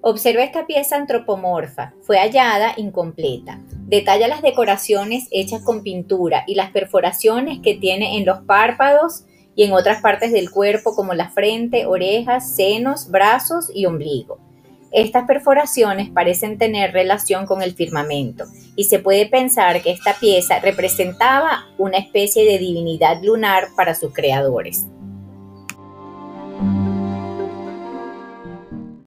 Observa esta pieza antropomorfa. Fue hallada incompleta. Detalla las decoraciones hechas con pintura y las perforaciones que tiene en los párpados y en otras partes del cuerpo como la frente, orejas, senos, brazos y ombligo. Estas perforaciones parecen tener relación con el firmamento y se puede pensar que esta pieza representaba una especie de divinidad lunar para sus creadores.